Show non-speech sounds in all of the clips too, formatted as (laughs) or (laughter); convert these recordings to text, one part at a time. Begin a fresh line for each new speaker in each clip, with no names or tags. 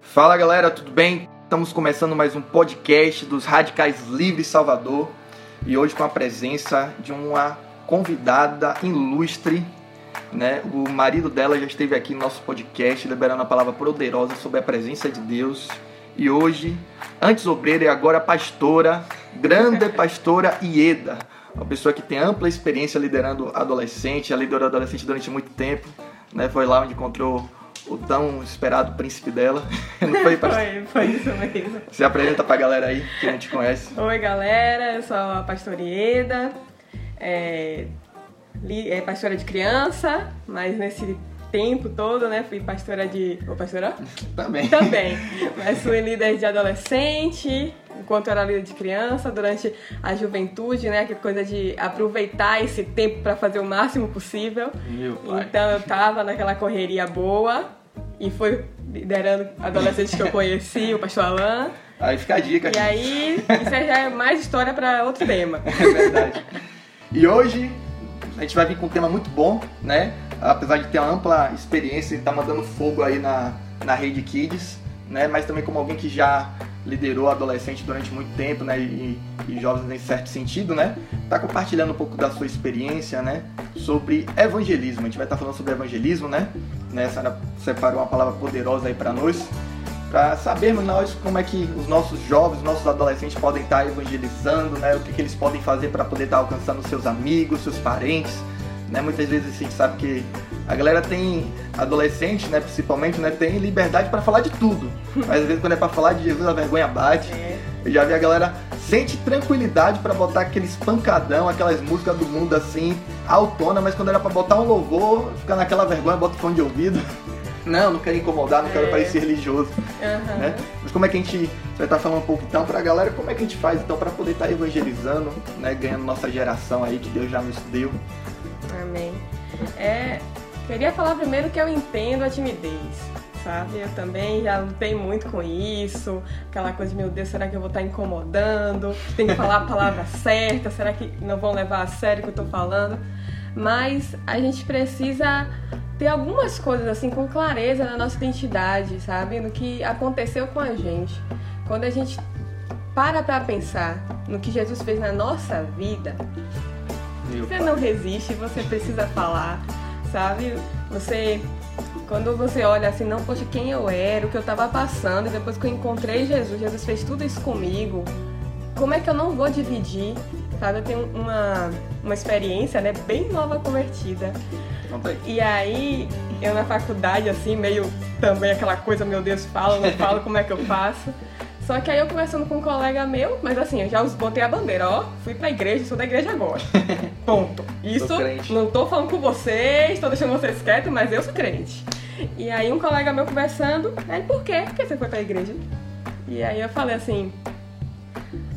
Fala galera, tudo bem? Estamos começando mais um podcast dos Radicais Livres Salvador e hoje com a presença de uma convidada ilustre, né? O marido dela já esteve aqui no nosso podcast liberando a palavra poderosa sobre a presença de Deus e hoje, antes obreira e agora pastora, grande pastora Ieda, uma pessoa que tem ampla experiência liderando adolescente, ela liderou adolescente durante muito tempo, né? Foi lá onde encontrou o tão esperado príncipe dela. (laughs)
Não foi, foi, foi isso mesmo.
Se apresenta pra galera aí que não te conhece.
Oi, galera, eu sou a pastora Ieda, é, é pastora de criança, mas nesse tempo todo, né, fui pastora de... Ô, pastora?
Também.
Também. (laughs) Mas fui líder de adolescente, enquanto era líder de criança, durante a juventude, né? Aquela coisa de aproveitar esse tempo para fazer o máximo possível.
Meu pai.
Então eu tava naquela correria boa e fui liderando adolescentes que eu conheci, o pastor Alain.
Aí fica a dica.
E aí, isso já é mais história para outro tema. (laughs)
É verdade. E hoje a gente vai vir com um tema muito bom, né? Apesar de ter uma ampla experiência e tá mandando fogo aí na, na rede Kids, né? Mas também como alguém que já liderou adolescente durante muito tempo, né, e, e jovens em certo sentido, né, tá compartilhando um pouco da sua experiência, né, sobre evangelismo. A gente vai estar tá falando sobre evangelismo, né, né, a Sara separou uma palavra poderosa aí para nós, para sabermos nós como é que os nossos jovens, os nossos adolescentes podem estar tá evangelizando, né, o que, que eles podem fazer para poder estar tá alcançando seus amigos, seus parentes, né, muitas vezes a gente sabe que a galera tem, adolescente, né, principalmente, né, tem liberdade para falar de tudo. (laughs) Mas às vezes quando é para falar de Jesus a vergonha bate. É. Eu já vi a galera sente tranquilidade para botar aqueles pancadão, aquelas músicas do mundo assim, autona, mas quando era para botar um louvor, fica naquela vergonha, bota o fone de ouvido. (laughs) Não, não quero incomodar, não quero é. parecer religioso. Uhum. Né? Mas como é que a gente. Você vai estar falando um pouco então pra galera, como é que a gente faz então para poder estar evangelizando, né? Ganhando nossa geração aí que Deus já nos deu.
Amém. É, Queria falar primeiro que eu entendo a timidez, sabe? Eu também já lutei muito com isso, aquela coisa de, meu Deus, será que eu vou estar incomodando? Tem que falar a palavra (laughs) certa, será que não vão levar a sério o que eu estou falando? Mas a gente precisa ter algumas coisas assim com clareza na nossa identidade, sabe? No que aconteceu com a gente. Quando a gente para para pensar no que Jesus fez na nossa vida, Meu você pai. não resiste, você precisa falar sabe? Você quando você olha assim, não, poxa, quem eu era, o que eu estava passando, e depois que eu encontrei Jesus, Jesus fez tudo isso comigo, como é que eu não vou dividir, sabe? Eu tenho uma, uma experiência, né, bem nova convertida. E aí, eu na faculdade, assim, meio também aquela coisa, meu Deus, fala, não falo, como é que eu faço? Só que aí eu conversando com um colega meu, mas assim, eu já botei a bandeira, ó, fui pra igreja, sou da igreja agora. (laughs) Ponto. Isso, não tô falando com vocês, tô deixando vocês quietos, mas eu sou crente. E aí um colega meu conversando, aí por quê? Por que você foi pra igreja? E aí eu falei assim,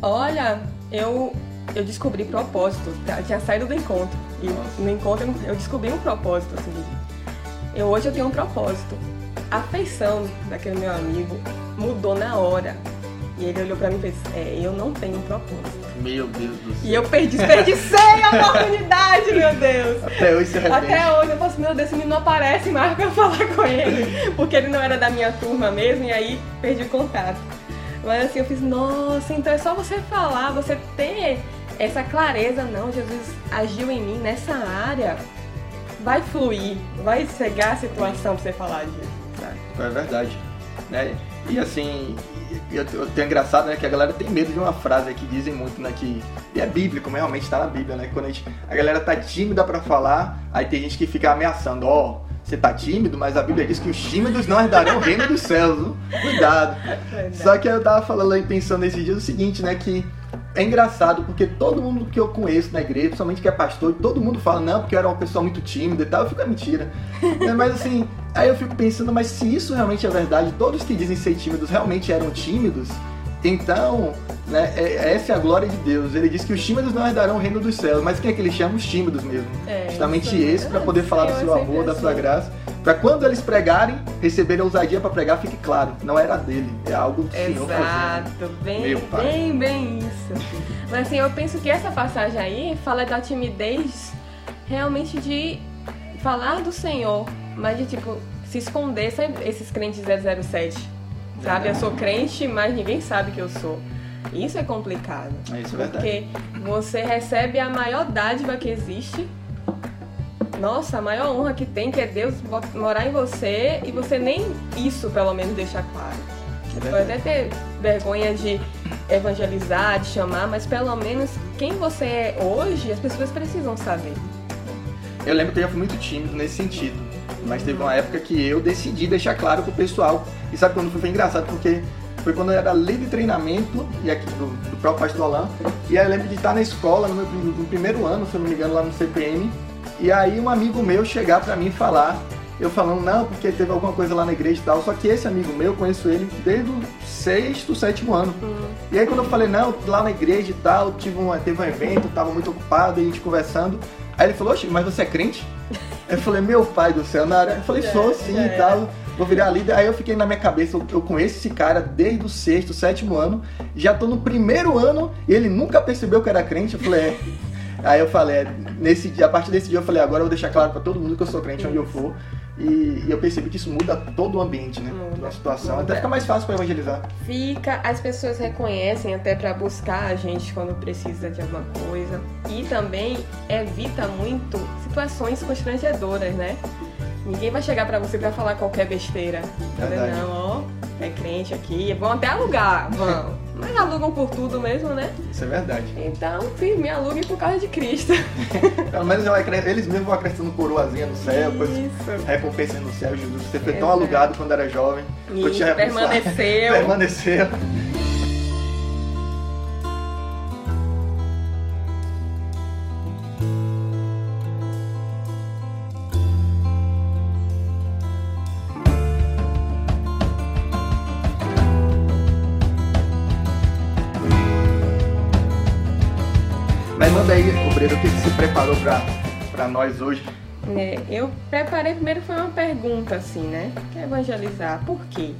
olha, eu, eu descobri propósito, eu tinha saído do encontro. E no encontro eu descobri um propósito, assim. Eu, hoje eu tenho um propósito. A afeição daquele meu amigo mudou na hora. E ele olhou pra mim e fez, é, eu não tenho um propósito.
Meu Deus do céu.
E eu perdi, desperdicei a oportunidade, meu Deus.
Até hoje você arrepende.
Até hoje eu falo assim, meu Deus, esse menino não aparece mais pra falar com ele. Porque ele não era da minha turma mesmo, e aí perdi o contato. Mas assim, eu fiz, nossa, então é só você falar, você ter essa clareza, não, Jesus agiu em mim nessa área. Vai fluir, vai cegar a situação pra você falar disso. Sabe?
É verdade. Né? E assim, e é engraçado, né, que a galera tem medo de uma frase que dizem muito, né, que e é bíblico, realmente tá na Bíblia, né, quando a, gente, a galera tá tímida para falar, aí tem gente que fica ameaçando, ó, oh, você tá tímido, mas a Bíblia diz que os tímidos não herdarão o reino dos céus, cuidado. É Só que eu tava falando aí, pensando nesses dias o seguinte, né, que é engraçado porque todo mundo que eu conheço na igreja, principalmente que é pastor, todo mundo fala, não, porque eu era uma pessoa muito tímida e tal, eu fico, é mentira. Né, (laughs) mas assim, aí eu fico pensando, mas se isso realmente é verdade, todos que dizem ser tímidos realmente eram tímidos, Então, né, é, essa é a glória de Deus. Ele diz que os tímidos não herdarão o reino dos céus. Mas quem é que ele chama? Os tímidos mesmo.
É,
Justamente esse, para poder falar do
Senhor,
seu
é
amor, da sua
assim.
graça. Para quando eles pregarem, receberem ousadia para pregar, fique claro, não era dele, é algo do Senhor fazendo.
Exato, bem,
Meu pai.
bem, bem isso. Mas assim, eu penso que essa passagem aí fala da timidez realmente de falar do Senhor, mas de tipo, se esconder, sabe esses crentes 007, sabe? Eu sou crente, mas ninguém sabe que eu sou. Isso é complicado.
É isso, é verdade.
Porque você recebe a maior dádiva que existe. Nossa, a maior honra que tem, que é Deus morar em você e você nem isso, pelo menos, deixa claro.
É
Você
verdade.
pode até ter vergonha de evangelizar, de chamar, mas pelo menos quem você é hoje, as pessoas precisam saber.
Eu lembro que eu já fui muito tímido nesse sentido. Mas teve uma época que eu decidi deixar claro pro pessoal. E sabe quando foi, foi engraçado? Porque foi quando eu era líder de treinamento e aqui do, do próprio pastor Alain. E aí eu lembro de estar na escola, no, meu, no primeiro ano, se eu não me engano, lá no CPM. E aí um amigo meu chegar pra mim falar. Eu falando, não, porque teve alguma coisa lá na igreja e tal. Só que esse amigo meu, eu conheço ele desde o sexto, sétimo ano. E aí quando eu falei, não, lá na igreja e tal, tive um, teve um evento, tava muito ocupado, e a gente conversando. Aí ele falou, oxe, mas você é crente? Eu falei, meu pai do céu, na área. Eu falei, sou
era,
sim e tal, vou virar líder. Aí eu fiquei na minha cabeça, eu, eu conheço esse cara desde o sexto, sétimo ano, já tô no primeiro ano e ele nunca percebeu que eu era crente. Eu falei, é. Aí eu falei, é, nesse dia, a partir desse dia eu falei, agora eu vou deixar claro pra todo mundo que eu sou crente onde eu for. E, e eu percebi que isso muda todo o ambiente, né?
Muda,
Da situação.
muda.
Até fica mais fácil pra evangelizar.
Fica, as pessoas reconhecem até pra buscar a gente quando precisa de alguma coisa. E também evita muito situações constrangedoras, né? Ninguém vai chegar pra você pra falar qualquer besteira. Fazer,
Verdade.
não, ó, é crente aqui, vão até alugar, vão. (laughs) Mas alugam por tudo mesmo, né?
Isso é verdade.
Então, sim, me alugue por causa de Cristo. (laughs)
Pelo menos eles mesmos vão acrescentando coroazinha no céu,
Isso.
recompensas no céu, Jesus. Você foi tão alugado quando era jovem.
Isso, permaneceu. (laughs)
Permaneceu. Pra nós hoje?
É, eu preparei primeiro foi uma pergunta assim, né? Que evangelizar. Por quê?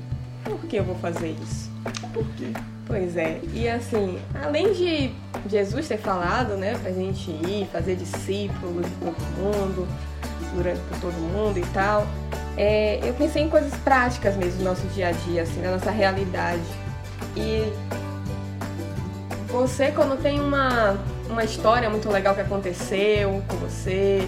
Por que eu vou fazer isso?
Por quê?
Pois é, e assim, além de Jesus ter falado, né, pra gente ir, fazer discípulos de todo mundo, durante por todo mundo e tal, é, eu pensei em coisas práticas mesmo do nosso dia a dia, assim, da nossa realidade. E você, quando tem uma, uma história muito legal que aconteceu com você,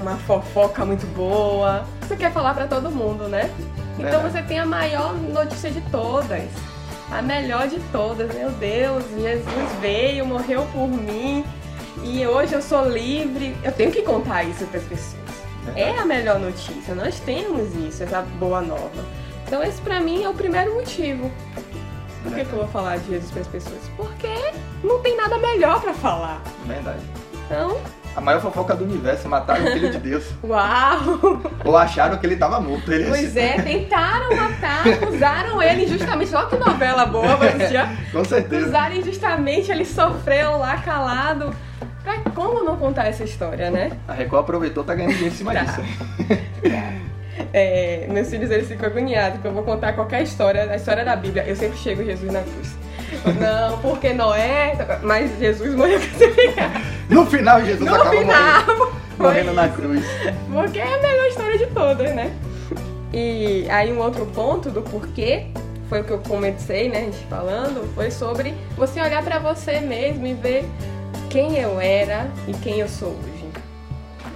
uma fofoca muito boa, você quer falar pra todo mundo, né? Então
Verdade.
você tem a maior notícia de todas. A melhor de todas. Meu Deus, Jesus veio, morreu por mim e hoje eu sou livre. Eu tenho que contar isso para as pessoas. É a melhor notícia. Nós temos isso, essa boa nova. Então esse pra mim é o primeiro motivo. Por que, que eu vou falar de Jesus para as pessoas? Porque não tem nada melhor para falar.
Verdade.
Então,
A maior fofoca do universo, mataram o filho de Deus. (laughs)
uau!
Ou acharam que ele tava morto. Ele
Pois (laughs) é, tentaram matar, acusaram ele injustamente. Olha que novela boa, mas já (laughs)
Com certeza.
Usaram injustamente, ele sofreu lá calado. Pra como não contar essa história, né?
A Record aproveitou, tá ganhando dinheiro em cima
Tá.
disso.
É, meus filhos eles ficam agoniados, porque eu vou contar qualquer história, a história da Bíblia. Eu sempre chego Jesus na cruz. Não, porque Noé, mas Jesus morreu (laughs) crucificado.
No final, Jesus
No
acaba
final,
morrendo, morrendo na cruz.
Porque é a melhor história de todas, né? E aí um outro ponto do porquê, foi o que eu comecei, né, a gente falando, foi sobre você olhar pra você mesmo e ver quem eu era e quem eu sou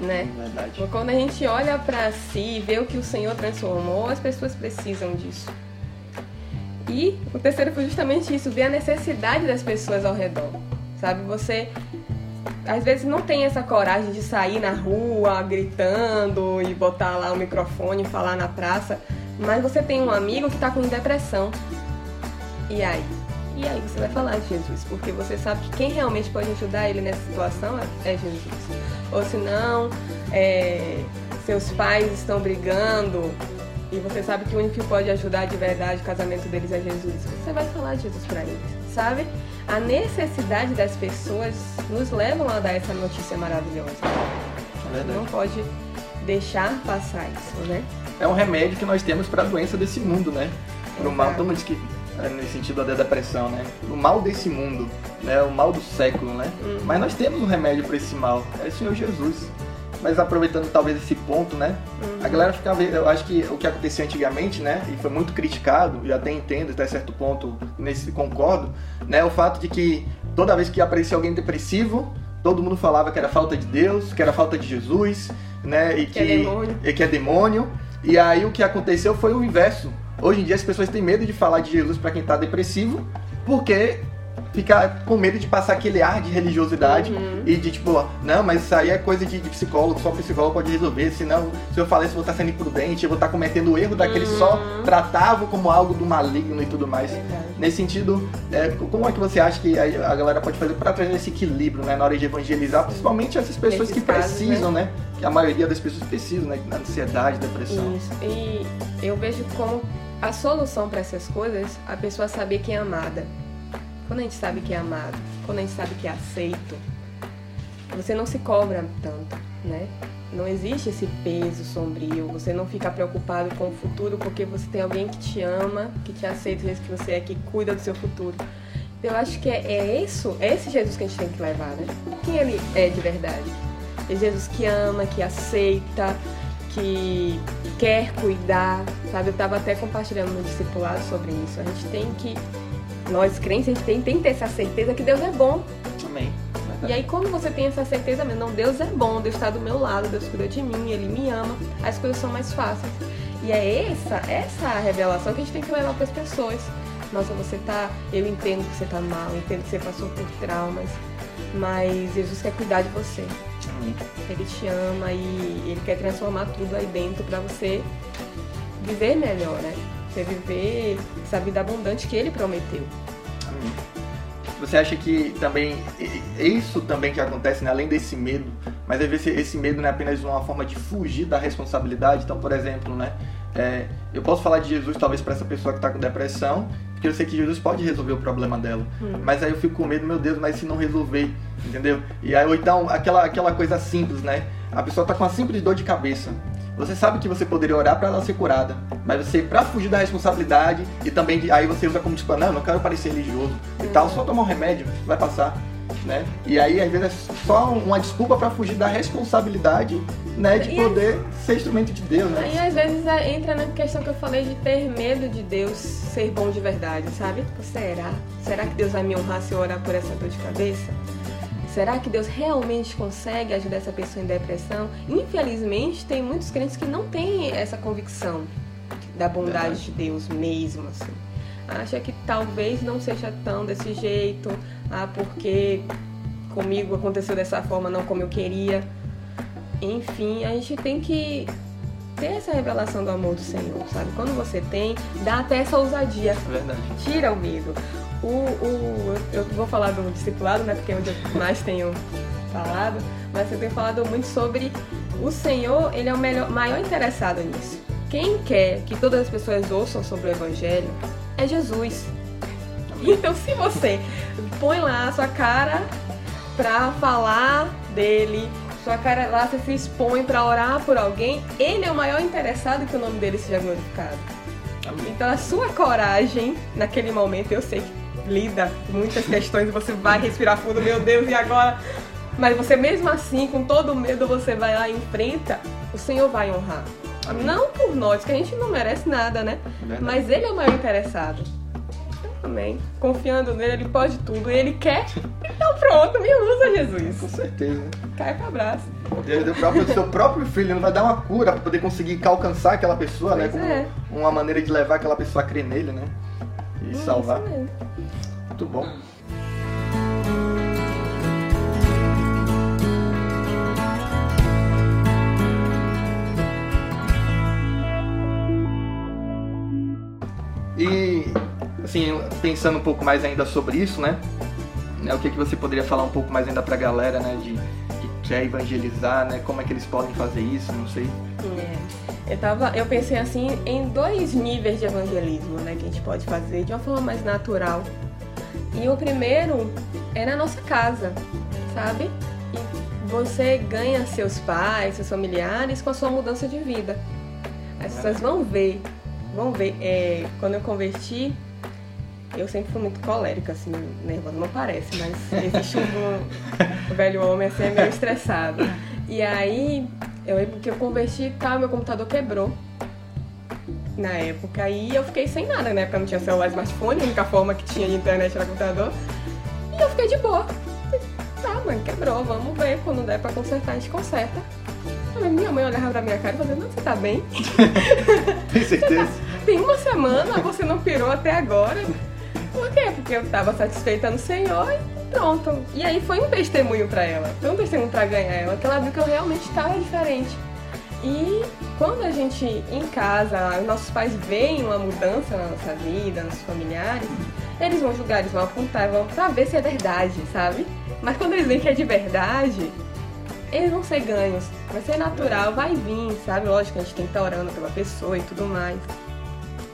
né?
Verdade.
Quando a gente olha pra si e vê o que o Senhor transformou, as pessoas precisam disso. E o terceiro foi justamente isso, ver a necessidade das pessoas ao redor. Sabe, você às vezes não tem essa coragem de sair na rua gritando e botar lá o microfone e falar na praça, mas você tem um amigo que tá com depressão. E aí? E aí você vai falar de Jesus, porque você sabe que quem realmente pode ajudar ele nessa situação é é Jesus. Ou se não, é, seus pais estão brigando e você sabe que o único que pode ajudar de verdade o casamento deles é Jesus, você vai falar de Jesus para eles, sabe? A necessidade das pessoas nos levam a dar essa notícia maravilhosa. É Não pode deixar passar isso, né?
É um remédio que nós temos para a doença desse mundo, né? Para o mal, todo mundo diz que nesse sentido da depressão, né? O mal desse mundo, né? O mal do século, né? Uhum. Mas nós temos um remédio para esse mal, é o Senhor Jesus. Mas aproveitando talvez esse ponto, né? Uhum. A galera ficava, eu acho que o que acontecia antigamente, né? E foi muito criticado, e até entendo até certo ponto nesse concordo, né? O fato de que toda vez que aparecia alguém depressivo, todo mundo falava que era falta de Deus, que era falta de Jesus, né? E que, que é demônio. E que é demônio. E aí o que aconteceu foi o inverso. Hoje em dia as pessoas têm medo de falar de Jesus para quem está depressivo, porque fica com medo de passar aquele ar de religiosidade uhum. e de tipo, não, mas isso aí é coisa de, de, psicólogo, só psicólogo pode resolver, senão se eu falar isso eu vou estar sendo imprudente, eu vou estar cometendo o erro daquele uhum. só tratava como algo do maligno e tudo mais. Nesse sentido, é, como é que você acha que a, galera pode fazer para trazer esse equilíbrio né, na hora de evangelizar, principalmente essas pessoas Nesses que precisam, né? né? Que a maioria das pessoas precisam, né? Na ansiedade, depressão.
Isso. E eu vejo como a solução para essas coisas, a pessoa saber que é amada. Quando a gente sabe que é amado, quando a gente sabe que é aceito, você não se cobra tanto, né? Não existe esse peso sombrio, você não fica preocupado com o futuro porque você tem alguém que te ama, que te aceita que você é, que cuida do seu futuro. Eu acho que é, é isso, é esse Jesus que a gente tem que levar, né? Quem ele é de verdade? É Jesus que ama, que aceita, que quer cuidar, sabe? Eu estava até compartilhando no discipulado sobre isso. A gente tem que, nós crentes, a gente tem, tem que ter essa certeza que Deus é bom.
Amém.
E aí, quando você tem essa certeza, não, Deus é bom, Deus está do meu lado, Deus cuida de mim, Ele me ama, as coisas são mais fáceis. E é essa, essa revelação que a gente tem que levar para as pessoas. Nossa, você tá. Eu entendo que você tá mal, eu entendo que você passou por traumas, mas Jesus quer cuidar de você. Ele te ama e ele quer transformar tudo aí dentro para você viver melhor, né? Você viver essa vida abundante que ele prometeu.
Você acha que também isso também que acontece, né? além desse medo, mas às vezes esse medo não é apenas uma forma de fugir da responsabilidade. Então, por exemplo, né? É, eu posso falar de Jesus talvez para essa pessoa que está com depressão, porque eu sei que Jesus pode resolver o problema dela. Hum. Mas aí eu fico com medo, meu Deus, mas se não resolver, entendeu? E aí, ou então, aquela, aquela coisa simples, né? A pessoa tá com uma simples dor de cabeça. Você sabe que você poderia orar para ela ser curada, mas você, para fugir da responsabilidade, e também aí você usa como tipo, não, não quero parecer religioso e tal, só tomar um remédio, vai passar né? E aí, às vezes, é só uma desculpa para fugir da responsabilidade, né? De e poder ser instrumento de Deus, né?
E às vezes é, entra na questão que eu falei de ter medo de Deus ser bom de verdade, sabe? Será? Será que Deus vai me honrar se eu orar por essa dor de cabeça? Será que Deus realmente consegue ajudar essa pessoa em depressão? Infelizmente, tem muitos crentes que não têm essa convicção da bondade de Deus mesmo, assim acha que talvez não seja tão desse jeito, ah, porque comigo aconteceu dessa forma, não como eu queria. Enfim, a gente tem que ter essa revelação do amor do Senhor, sabe? Quando você tem, dá até essa ousadia.
Verdade.
Tira o medo. O, o, eu vou falar do discipulado, né? Porque é onde eu mais tenho falado, mas eu tenho falado muito sobre o Senhor, ele é o melhor, maior interessado nisso. Quem quer que todas as pessoas ouçam sobre o Evangelho, é Jesus. Então, se você põe lá a sua cara pra falar dele, sua cara lá, você se expõe para orar por alguém, ele é o maior interessado que o nome dele seja glorificado. Então, a sua coragem naquele momento, eu sei que lida muitas questões, você vai respirar fundo, meu Deus, e agora? Mas você mesmo assim, com todo o medo, você vai lá e enfrenta, o Senhor vai honrar. Amém. Não por nós, que a gente não merece nada, né? É Mas ele é o maior interessado. Amém. Confiando nele, ele pode tudo. E ele quer. Então pronto, me usa, Jesus.
Com certeza.
Cai pro abraço.
Deus deu próprio seu próprio filho, não vai dar uma cura para poder conseguir alcançar aquela pessoa, né? pois né? Como é. uma maneira de levar aquela pessoa a crer nele, né? E é salvar. Muito bom. Assim, pensando um pouco mais ainda sobre isso, né? né o que, que você poderia falar um pouco mais ainda pra galera, né? De, que quer evangelizar, né? Como é que eles podem fazer isso? Não sei.
É. Eu, tava, eu pensei assim em dois níveis de evangelismo, né? Que a gente pode fazer de uma forma mais natural. E o primeiro é na nossa casa, sabe? E você ganha seus pais, seus familiares com a sua mudança de vida. As pessoas vão ver, vão ver. É, quando eu converti, eu sempre fui muito colérica, assim, nervosa, não parece, mas existe um, (laughs) velho homem assim, é meio estressado. E aí, eu lembro que eu converti e tal, meu computador quebrou na época. E eu fiquei sem nada, na época não tinha celular smartphone, a única forma que tinha de internet era computador. E eu fiquei de boa. Tá, mãe, quebrou, vamos ver, quando der pra consertar, a gente conserta. Aí minha mãe olhava pra minha cara e falava, não, você tá bem? (laughs)
Tem certeza? Tá...
Tem uma semana, você não pirou até agora. Por quê? Porque eu tava satisfeita no Senhor e pronto. E aí foi um testemunho para ela, foi um testemunho para ganhar ela, que ela viu que eu realmente estava diferente. E quando a gente em casa, nossos pais veem uma mudança na nossa vida, nos familiares, eles vão julgar, eles vão apontar, vão pra ver se é verdade, sabe? Mas quando eles veem que é de verdade, eles vão ser ganhos. Vai ser natural, vai vir, sabe? Lógico que a gente tem que estar orando pela pessoa e tudo mais.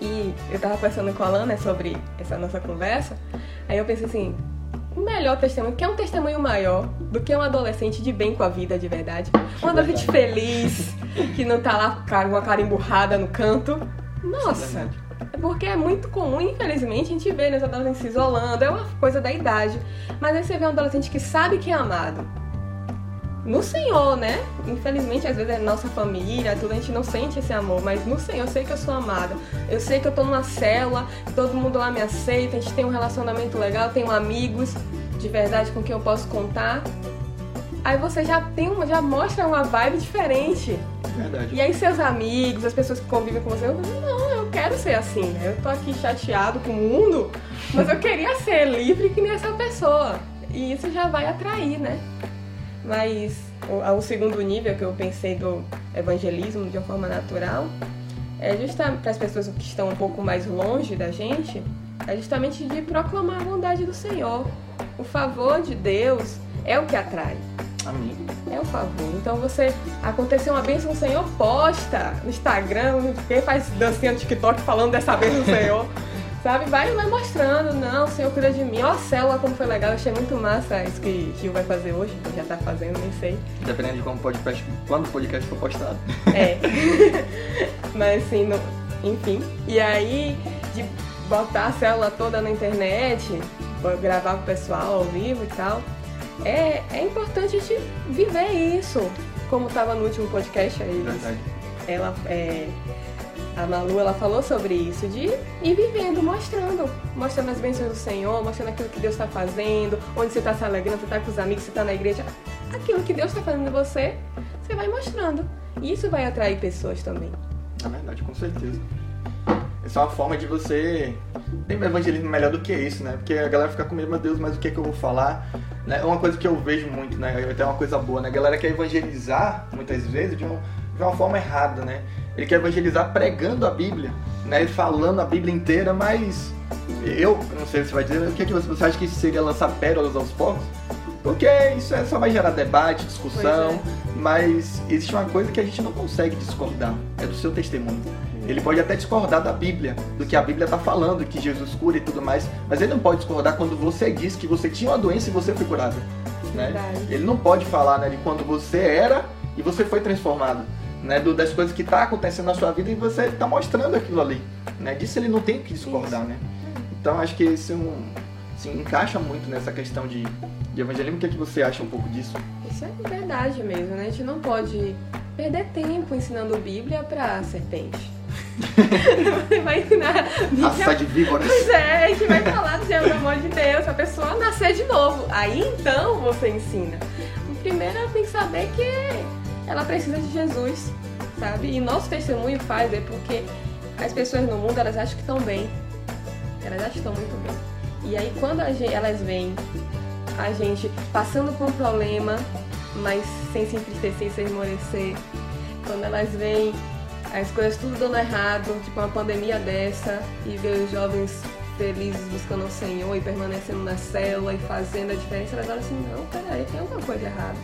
E eu tava conversando com a Lana sobre essa nossa conversa, aí eu pensei assim, o melhor testemunho, que é um testemunho maior do que um adolescente de bem com a vida de verdade. Um adolescente feliz, que não tá lá com uma cara emburrada no canto. Nossa! É porque é muito comum, infelizmente, a gente vê os adolescentes se isolando, é uma coisa da idade. Mas aí você vê um adolescente que sabe que é amado, no Senhor, né? Infelizmente, às vezes é nossa família, tudo a gente não sente esse amor, mas no Senhor eu sei que eu sou amada. Eu sei que eu tô numa célula, todo mundo lá me aceita, a gente tem um relacionamento legal, tenho amigos de verdade com quem eu posso contar. Aí você já tem uma, já mostra uma vibe diferente.
Verdade.
E aí seus amigos, as pessoas que convivem com você, eu falo, não, eu quero ser assim, né? Eu tô aqui chateado com o mundo, mas eu queria ser livre que nem essa pessoa. E isso já vai atrair, né? Mas o, o segundo nível que eu pensei do evangelismo de uma forma natural é justamente para as pessoas que estão um pouco mais longe da gente, é justamente de proclamar a bondade do Senhor. O favor de Deus é o que atrai.
Amém.
É o favor. Então você aconteceu uma bênção do Senhor, posta no Instagram, quem faz dancinha no TikTok falando dessa bênção do Senhor. (laughs) Sabe? Vai, vai mostrando, não, o Senhor cuida de mim. Ó, a célula como foi legal, eu achei muito massa isso que Gil vai fazer hoje, que já tá fazendo, nem sei.
Dependendo de como podcast, quando o podcast for postado.
É. (laughs) Mas assim, no, enfim. E aí, de botar a célula toda na internet, gravar com o pessoal ao vivo e tal, é, é importante a gente viver isso. Como estava no último podcast aí.
Verdade.
Ela é a Malu ela falou sobre isso, de ir vivendo, mostrando, mostrando as bênçãos do Senhor, mostrando aquilo que Deus está fazendo, onde você está se alegrando, você está com os amigos, você está na igreja, aquilo que Deus está fazendo em você, você vai mostrando. E isso vai atrair pessoas também.
Na verdade, com certeza. Essa é uma forma de você. Tem evangelismo melhor do que isso, né? Porque a galera fica com medo, meu Deus, mas o que é que eu vou falar? Né? É uma coisa que eu vejo muito, né? Até uma coisa boa, né? A galera quer evangelizar, muitas vezes, de, um, de uma forma errada, né? Ele quer evangelizar pregando a Bíblia, né? Falando a Bíblia inteira, mas eu não sei se você vai dizer, o que, é que você, você acha que seria lançar pérolas aos povos? Porque isso é, só vai gerar debate, discussão, é. mas existe uma coisa que a gente não consegue discordar, é do seu testemunho. Ele pode até discordar da Bíblia, do que a Bíblia está falando, que Jesus cura e tudo mais, mas ele não pode discordar quando você diz que você tinha uma doença e você foi curado. Né? Ele não pode falar né, de quando você era e você foi transformado né, do, das coisas que está acontecendo na sua vida e você está mostrando aquilo ali. Né? Disso ele não tem que discordar, né? Então acho que isso é um, encaixa muito nessa questão de, de evangelismo. O que, é que você acha um pouco disso?
Isso é verdade mesmo, né? A gente não pode perder tempo ensinando Bíblia para serpente. Você (laughs) vai ensinar.
Raça de víboras.
Pois é, a gente vai falar do amor de Deus, a pessoa nascer de novo. Aí então você ensina. O primeiro tem que saber que ela precisa de Jesus, sabe? E nosso testemunho faz é porque as pessoas no mundo elas acham que estão bem, elas acham que estão muito bem. E aí quando gente, elas veem a gente passando por um problema, mas sem se entristecer, sem esmorecer, quando elas veem as coisas tudo dando errado, tipo uma pandemia dessa, e ver os jovens felizes buscando o Senhor e permanecendo na célula e fazendo a diferença, elas olham assim, não, peraí, tem alguma coisa errada.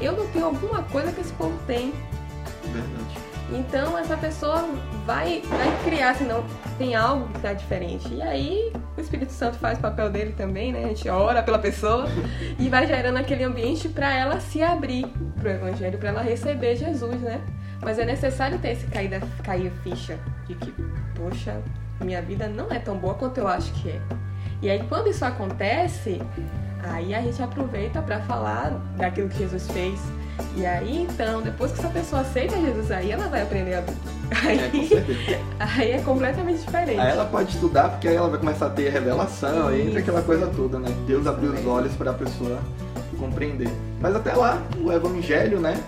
eu não tenho alguma coisa que esse povo tem.
Verdade.
Então essa pessoa vai, vai criar, assim, não tem algo que está diferente. E aí o Espírito Santo faz o papel dele também, né? A gente ora pela pessoa e vai gerando aquele ambiente para ela se abrir pro Evangelho, para ela receber Jesus, né? Mas é necessário ter esse cair, da, cair a ficha de que, poxa, minha vida não é tão boa quanto eu acho que é. E aí quando isso acontece, aí a gente aproveita para falar daquilo que Jesus fez e aí, então, depois que essa pessoa aceita Jesus, aí ela vai aprender a Bíblia. Aí é, aí é completamente diferente.
Aí ela pode estudar, porque aí ela vai começar a ter revelação, aí entra aquela coisa toda, né? Deus abriu os olhos para a pessoa compreender. Mas até lá, o Evangelho, né?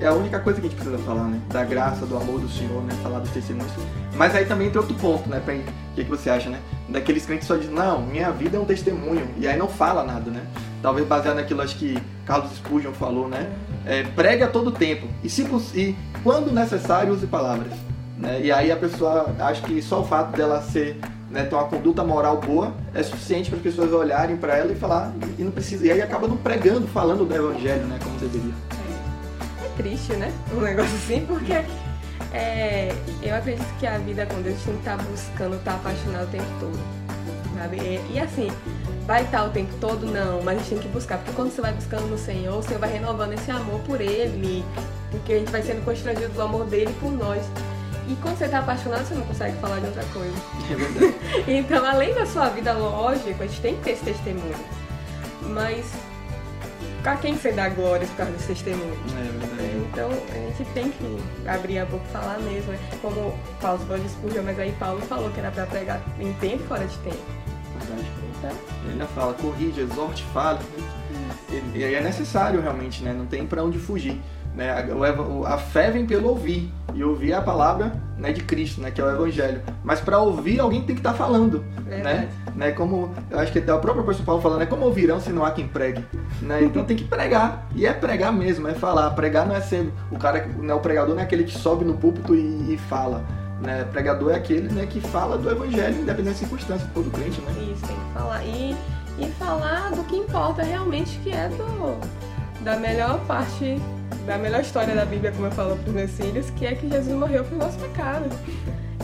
É a única coisa que a gente precisa falar, né? Da graça, do amor do Senhor, né? Falar dos testemunhos. Mas aí também tem outro ponto, né? O que, que você acha, né? Daqueles crentes que só dizem, não, minha vida é um testemunho. E aí não fala nada, né? Talvez baseado naquilo acho que Carlos Spurgeon falou, né? É, pregue a todo tempo. E, se, e quando necessário, use palavras. Né? E aí a pessoa acha que só o fato dela ser né, ter uma conduta moral boa é suficiente para as pessoas olharem para ela e falar e não precisa e aí acaba não pregando falando do evangelho né como deveria
triste, né? Um negócio assim, porque é, eu acredito que a vida com Deus tem que estar tá buscando, estar tá apaixonado o tempo todo. Sabe? E, e, assim, vai estar o tempo todo? Não, mas a gente tem que buscar, porque quando você vai buscando no Senhor, o Senhor vai renovando esse amor por Ele, porque a gente vai sendo constrangido do amor dele por nós. E quando você está apaixonado, você não consegue falar de outra coisa.
É verdade. (laughs)
então, além da sua vida, lógico, a gente tem que ter esse testemunho. Mas a quem você dá glória por causa desse testemunho?
É verdade.
Então a gente tem que abrir a boca e falar mesmo, né? Como Paulo falou de Spurgeon, mas aí Paulo falou que era para pregar em tempo fora de tempo.
Então... Ele ainda fala, corrige, exorte, fale. E é necessário realmente, né? Não tem para onde fugir. Né? A, a fé vem pelo ouvir, e ouvir é a palavra né, de Cristo, né, que é o Evangelho. Mas para ouvir, alguém tem que estar tá falando. Né? né? Como eu acho que até o próprio apóstolo Paulo falando, é como ouvirão se não há quem pregue. Né? Então tem que pregar. E é pregar mesmo, é falar. Pregar não é ser o cara, né, o pregador não é aquele que sobe no púlpito e, e fala. Né? Pregador é aquele né, que fala do Evangelho, independente da circunstância, todo crente, né?
Isso, tem que falar. E, e falar do que importa realmente, que é do, da melhor parte da melhor história da Bíblia, como eu falo para os meus filhos, que é que Jesus morreu por nosso pecado.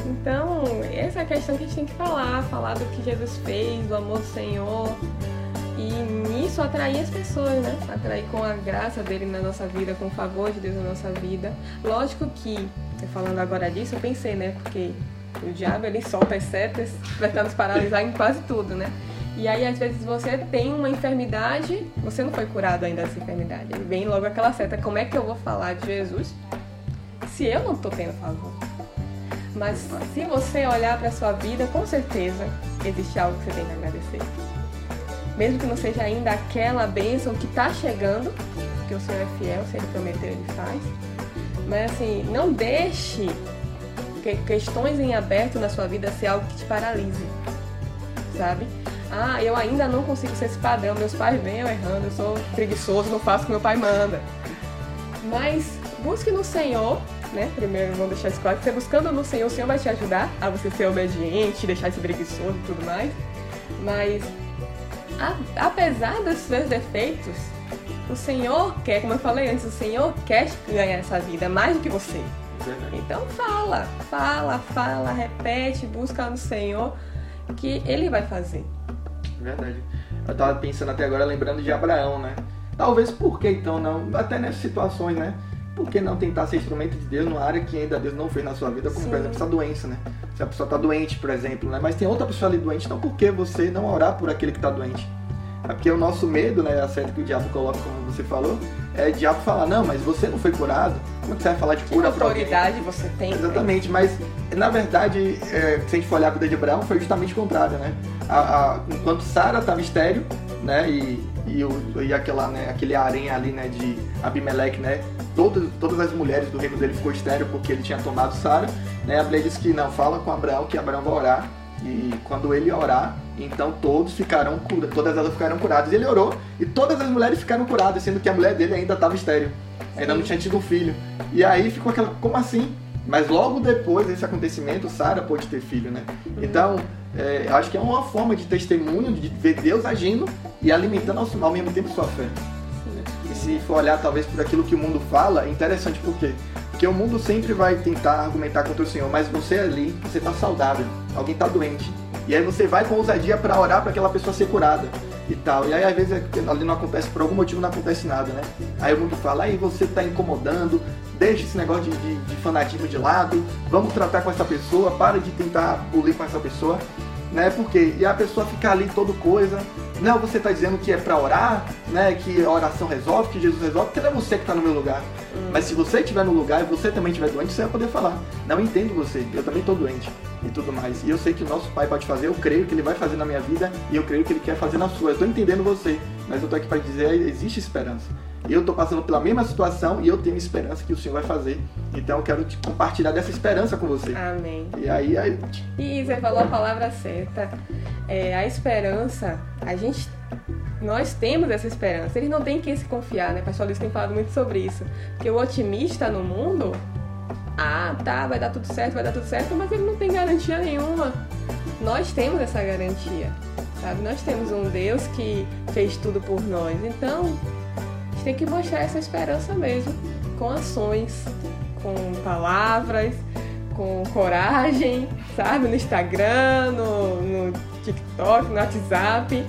Então, essa é a questão que a gente tem que falar, falar do que Jesus fez, do amor do Senhor. E nisso atrair as pessoas, né? Atrair com a graça dele na nossa vida, com o favor de Deus na nossa vida. Lógico que, falando agora disso, eu pensei, né? Porque o diabo ele solta as setas para nos paralisar em quase tudo, né? E aí, às vezes, você tem uma enfermidade, você não foi curado ainda dessa enfermidade. Aí vem logo aquela seta: como é que eu vou falar de Jesus se eu não estou tendo favor? Mas se você olhar para sua vida, com certeza existe algo que você tem que agradecer. Mesmo que não seja ainda aquela bênção que está chegando, porque o Senhor é fiel, se Ele prometeu, Ele faz. Mas assim, não deixe questões em aberto na sua vida ser algo que te paralise, sabe? Ah, eu ainda não consigo ser esse padrão. Meus pais vêm eu errando, eu sou preguiçoso, não faço o que meu pai manda. Mas busque no Senhor, né? Primeiro, vamos deixar isso claro. Você buscando no Senhor, o Senhor vai te ajudar a você ser obediente, deixar esse preguiçoso e tudo mais. Mas, a, apesar dos seus defeitos, o Senhor quer, como eu falei antes, o Senhor quer ganhar essa vida mais do que você. Então fala, fala, fala, repete, busca no Senhor que Ele vai fazer.
Verdade. Eu tava pensando até agora, lembrando de Abraão, né? Talvez por que então não? Até nessas situações, né? Por que não tentar ser instrumento de Deus numa área que ainda Deus não fez na sua vida, como Sim. por exemplo essa doença, né? Se a pessoa está doente, por exemplo, né? Mas tem outra pessoa ali doente, então por que você não orar por aquele que está doente? É porque o nosso medo, né? A certa que o diabo coloca, como você falou, é o diabo falar, não, mas você não foi curado. Como você vai falar de cura
alguém? autoridade você tem?
Exatamente, mas na verdade, é, se a gente for olhar a vida de Abraão, foi justamente o contrário, né? A, a, enquanto Sara estava estéreo, né? E, e, o, e aquela, né, aquele aranha ali, né? De Abimeleque, né? Todas, todas as mulheres do reino dele ficou estéreo porque ele tinha tomado Sara. Né? A Bíblia diz que não, fala com Abraão que Abraão vai orar. E quando ele orar, então todos curados, todas elas ficaram curadas. E ele orou e todas as mulheres ficaram curadas, sendo que a mulher dele ainda estava estéreo, ainda não tinha tido um filho. E aí ficou aquela, como assim? Mas logo depois desse acontecimento, Sara pôde ter filho, né? Uhum. Então, é, acho que é uma forma de testemunho de ver Deus agindo e alimentando ao, ao mesmo tempo sua fé. se for olhar talvez por aquilo que o mundo fala, é interessante por quê? Porque o mundo sempre vai tentar argumentar contra o Senhor, mas você ali, você está saudável, alguém está doente. E aí você vai com ousadia para orar para aquela pessoa ser curada e tal. E aí às vezes ali não acontece, por algum motivo não acontece nada, né? Aí o mundo fala, aí você está incomodando, deixa esse negócio de, de, de, fanatismo de lado, vamos tratar com essa pessoa, para de tentar bulir com essa pessoa, né? Porque e a pessoa fica ali todo coisa, não, você está dizendo que é para orar, né? Que a oração resolve, que Jesus resolve, porque não é você que está no meu lugar. Hum. Mas se você estiver no lugar e você também estiver doente, você vai poder falar. Não entendo você, eu também estou doente e tudo mais. E eu sei que o nosso Pai pode fazer, eu creio que Ele vai fazer na minha vida e eu creio que Ele quer fazer na sua. Eu estou entendendo você, mas eu estou aqui para dizer existe esperança. Eu estou passando pela mesma situação e eu tenho esperança que o Senhor vai fazer. Então eu quero te compartilhar dessa esperança com você.
Amém.
E aí, aí...
E você falou a palavra certa. É, a esperança, a gente nós temos essa esperança. Eles não têm quem se confiar, né? Pastor Luiz tem falado muito sobre isso. Porque o otimista no mundo, ah, tá, vai dar tudo certo, vai dar tudo certo, mas ele não tem garantia nenhuma. Nós temos essa garantia, sabe? Nós temos um Deus que fez tudo por nós. Então, tem que mostrar essa esperança mesmo, com ações, com palavras, com coragem, sabe? No Instagram, no, no TikTok, no WhatsApp.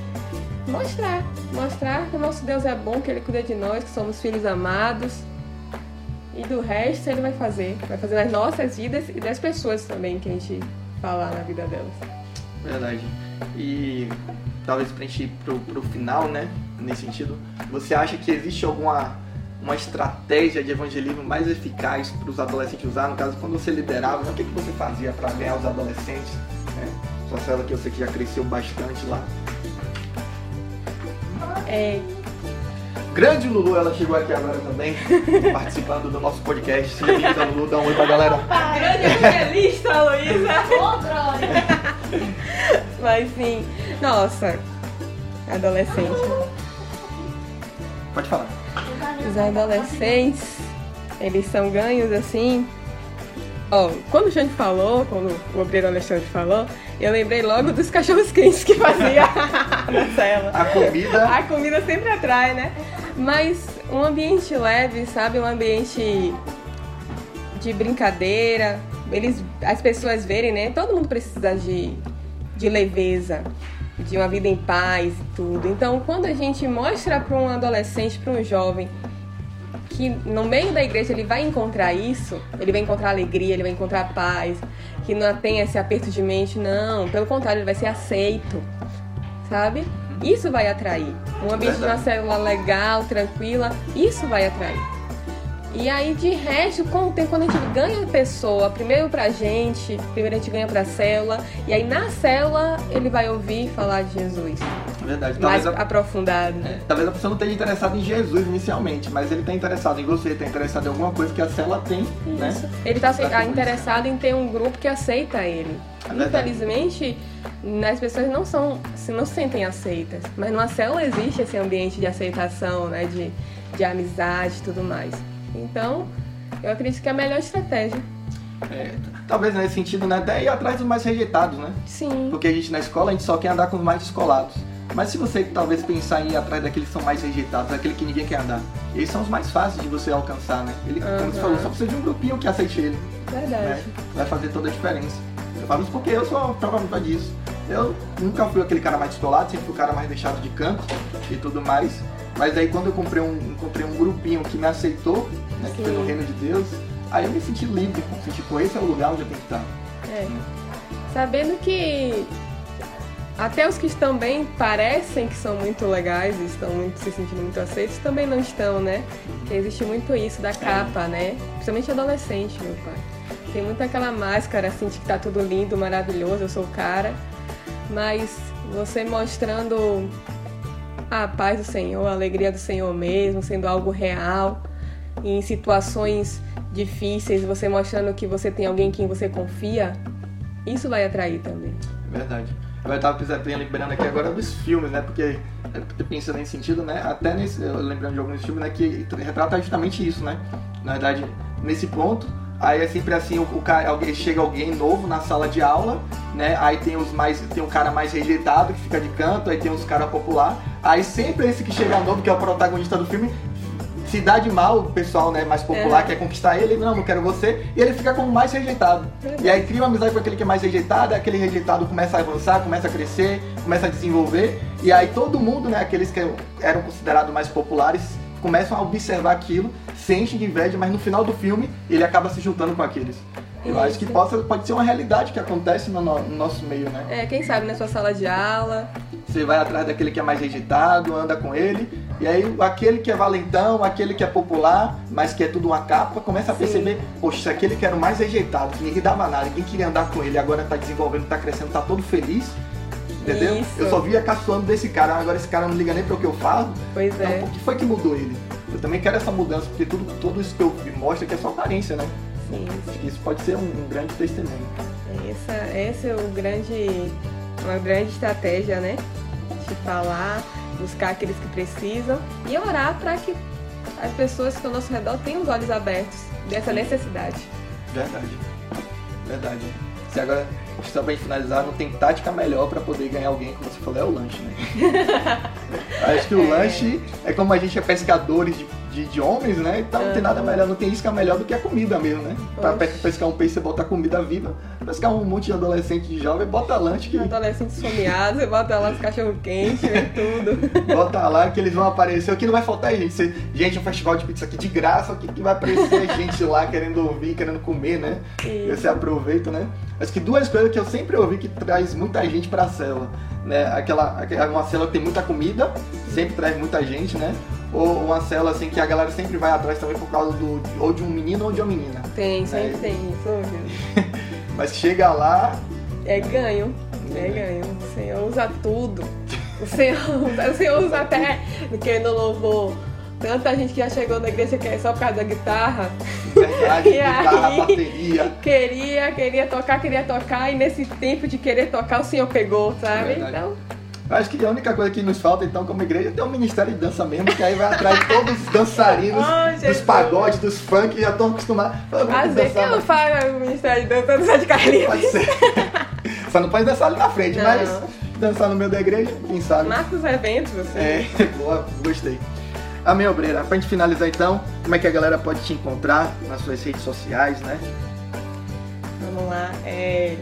Mostrar, mostrar que o nosso Deus é bom, que Ele cuida de nós, que somos filhos amados. E do resto Ele vai fazer. Vai fazer nas nossas vidas e das pessoas também que a gente falar na vida delas.
Verdade. E talvez pra gente ir pro, pro final, né? nesse sentido? Você acha que existe alguma uma estratégia de evangelismo mais eficaz para os adolescentes usar? No caso, quando você liderava, o que, que você fazia para ganhar os adolescentes? Né? Sua célula que eu sei que já cresceu bastante lá.
É.
Grande Lulu, ela chegou aqui agora também, (laughs) participando do nosso podcast. Seja bem-vinda, Lulu, dá um oi pra galera.
Grande evangelista, Luísa. (laughs) Mas sim, nossa, adolescente.
Pode falar.
Os adolescentes, eles são ganhos assim. Ó, quando o Xande falou, quando o obreiro Alexandre falou, eu lembrei logo dos cachorros quentes que fazia (laughs) na cela.
A comida.
A comida sempre atrai, né? Mas um ambiente leve, sabe? Um ambiente de brincadeira. Eles, as pessoas verem, né? Todo mundo precisa de, de leveza de uma vida em paz e tudo. Então, quando a gente mostra para um adolescente, para um jovem, que no meio da igreja ele vai encontrar isso, ele vai encontrar alegria, ele vai encontrar paz, que não tem esse aperto de mente, não, pelo contrário, ele vai ser aceito, sabe? Isso vai atrair. Um ambiente de uma célula legal, tranquila, isso vai atrair. E aí, de resto, com o tempo, quando a gente ganha a pessoa, primeiro pra gente, primeiro a gente ganha pra célula, e aí na célula ele vai ouvir falar de Jesus.
Verdade.
Mais
a...
aprofundado.
É, talvez a pessoa não esteja interessada em Jesus inicialmente, mas ele está interessado em você, está interessado em alguma coisa que a célula tem, né? Isso.
né? Ele está interessado em ter um grupo que aceita ele. É Infelizmente, as pessoas não são, não se sentem aceitas, mas numa célula existe esse ambiente de aceitação, né? De, de amizade e tudo mais. Então, eu acredito que é a melhor estratégia.
É, talvez nesse sentido, né? Até ir atrás dos mais rejeitados, né?
Sim.
Porque a gente na escola, a gente só quer andar com os mais descolados. Mas se você talvez pensar em ir atrás daqueles que são mais rejeitados, daquele que ninguém quer andar, eles são os mais fáceis de você alcançar, né? Ele, uhum. como você falou, só precisa de um grupinho que aceite ele.
Verdade. Né?
Vai fazer toda a diferença. Eu falo isso porque eu sou a prova disso. Eu nunca fui aquele cara mais descolado, sempre fui o cara mais deixado de canto e tudo mais. Mas aí quando eu comprei um, encontrei um grupinho que me aceitou, né, que foi no reino de Deus, aí eu me senti livre, senti, tipo, esse é o lugar onde eu tenho que estar.
É. Sabendo que até os que estão bem parecem que são muito legais e estão muito, se sentindo muito aceitos, também não estão, né? Porque existe muito isso da capa, é. né? Principalmente adolescente, meu pai. Tem muito aquela máscara assim de que tá tudo lindo, maravilhoso, eu sou o cara. Mas você mostrando a paz do Senhor, a alegria do Senhor mesmo, sendo algo real, em situações difíceis, você mostrando que você tem alguém em quem você confia, isso vai atrair também.
É verdade. Eu estava lembrando aqui agora dos filmes, né? Porque pensando nesse sentido, né? Até nesse, lembrando de alguns filmes, né? Que retrata justamente isso, né? Na verdade, nesse ponto, Aí é sempre assim, o, o cara, alguém, chega alguém novo na sala de aula, né? Aí tem os mais, tem um cara mais rejeitado que fica de canto, aí tem os caras popular. Aí sempre esse que chega novo, que é o protagonista do filme, se dá de mal o pessoal né, mais popular
É.
quer conquistar ele, não, não quero você, e ele fica como mais rejeitado.
Verdade.
E aí cria uma amizade com aquele que é mais rejeitado, aquele rejeitado começa a avançar, começa a crescer, começa a desenvolver, e aí todo mundo, né, aqueles que eram considerados mais populares, começam a observar aquilo, se enchem de inveja, mas no final do filme ele acaba se juntando com aqueles. Eu acho que possa, pode ser uma realidade que acontece no, no- no nosso meio, né?
É, quem sabe na sua sala de aula.
Você vai atrás daquele que é mais rejeitado, anda com ele, e aí aquele que é valentão, aquele que é popular, mas que é tudo uma capa, começa a
Sim.
perceber, poxa, aquele que era o mais rejeitado, que ninguém dava nada, ninguém queria andar com ele, agora tá desenvolvendo, tá crescendo, tá todo feliz. Entendeu?
Isso.
Eu só via caçoando desse cara, agora esse cara não liga nem para o que eu faço.
Pois
Então,
é.
o que foi que mudou ele? Eu também quero essa mudança, porque tudo, tudo isso que eu vi mostra que é só aparência, né?
Sim,
Acho que isso pode ser um, grande testemunho.
Essa, esse é o grande, uma grande estratégia, né? De falar, buscar aqueles que precisam e orar para que as pessoas que estão ao nosso redor tenham os olhos abertos dessa necessidade.
Verdade. Verdade. Se agora, só pra finalizar, não tem tática melhor pra poder ganhar alguém, como você falou, é o lanche, né? (laughs) Acho que o
É.
lanche é como a gente é pescadores de, de, de homens, né? Então não tem nada melhor, não tem isca melhor do que a comida mesmo, né? Pra
Oxe.
pescar um peixe, você bota a comida viva. Pescar um monte de adolescente de jovem, bota lanche que
Adolescente esfomeado, você bota lá os cachorro quente, vê tudo.
bota lá que eles vão aparecer. O que não vai faltar é gente. Você- gente, um festival de pizza aqui de graça, o que, que vai aparecer é gente lá querendo ouvir, querendo comer, né?
Isso.
você aproveita, né? Acho que duas coisas que eu sempre ouvi que traz muita gente pra célula, né? Aquela, uma célula que tem muita comida, sempre traz muita gente, né? Ou uma célula assim que a galera sempre vai atrás também por causa do ou de um menino ou de uma menina.
Tem, sempre
É.
tem isso. (laughs)
Mas chega lá,
É ganho, é ganho. O Senhor usa tudo. O Senhor, usa- o Senhor usa até no louvor. Tanta gente que já chegou na igreja que é só por causa da guitarra.
verdade, (laughs)
E
guitarra,
aí?
bateria.
Queria, queria tocar, queria tocar, e nesse tempo de querer tocar, o Senhor pegou, sabe?
Verdade.
Então,
Acho que a única coisa que nos falta, então, como igreja, é ter um ministério de dança mesmo, que aí vai de todos os dançarinos, (laughs)
Oh,
dos pagodes, dos funk, já estão acostumados.
Às vezes que eu falo o Ministério de Dança do Zé de Carlinhos.
Pode ser. (laughs) Só não pode dançar ali na frente,
Não.
mas dançar no meio da igreja, quem sabe.
Marca os eventos, assim.
É, (laughs) boa, gostei. Amém, Obreira. Pra gente finalizar então, como é que a galera pode te encontrar nas suas redes sociais, né?
Vamos lá. É...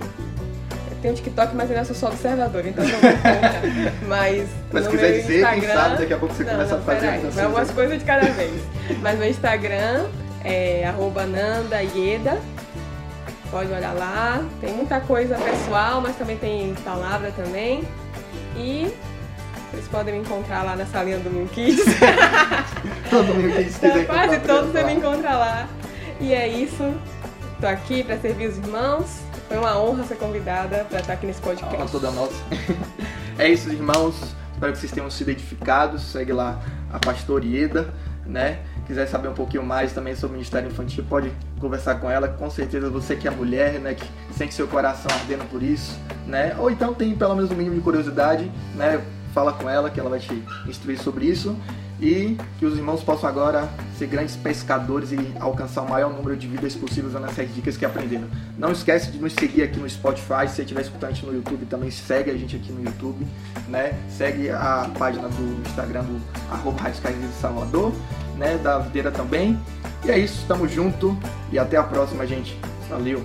Tenho um TikTok, mas ainda sou só observador, então não (laughs) vou contar. Mas,
Mas
no
quiser
meu
dizer, quem
Instagram...
sabe daqui a pouco você
não,
começa
não,
a fazer
peraí,
dancinhas.
vai umas coisas de cada vez. Mas meu Instagram é arroba Nanda Ieda. Pode olhar lá. Tem muita coisa pessoal, mas também tem palavra também. E vocês podem me encontrar lá na salinha do Mil Kids. (laughs) (laughs)
Todo quiser
Então,
encontrar
quase todos você me encontra lá. E é isso. Tô aqui para servir os irmãos. Foi uma honra ser convidada para estar aqui nesse
A honra
podcast.
toda nossa. (laughs) é isso, irmãos. Espero que vocês tenham sido edificados. Segue lá a pastora Ieda, né? Quiser saber um pouquinho mais também sobre o Ministério Infantil, pode conversar com ela. Com certeza você que é mulher, né? Que sente seu coração ardendo por isso, né? Ou então tem pelo menos um mínimo de curiosidade, né? Fala com ela que ela vai te instruir sobre isso. E que os irmãos possam agora ser grandes pescadores e alcançar o maior número de vidas possível usando essas dicas que aprenderam. Não esquece de nos seguir aqui no Spotify. Se você estiver escutando a gente no YouTube, também segue a gente aqui no YouTube, né? Segue a página do Instagram do arroba de Salvador, né? Da Videira também. E é isso, tamo junto e até a próxima, gente. Valeu!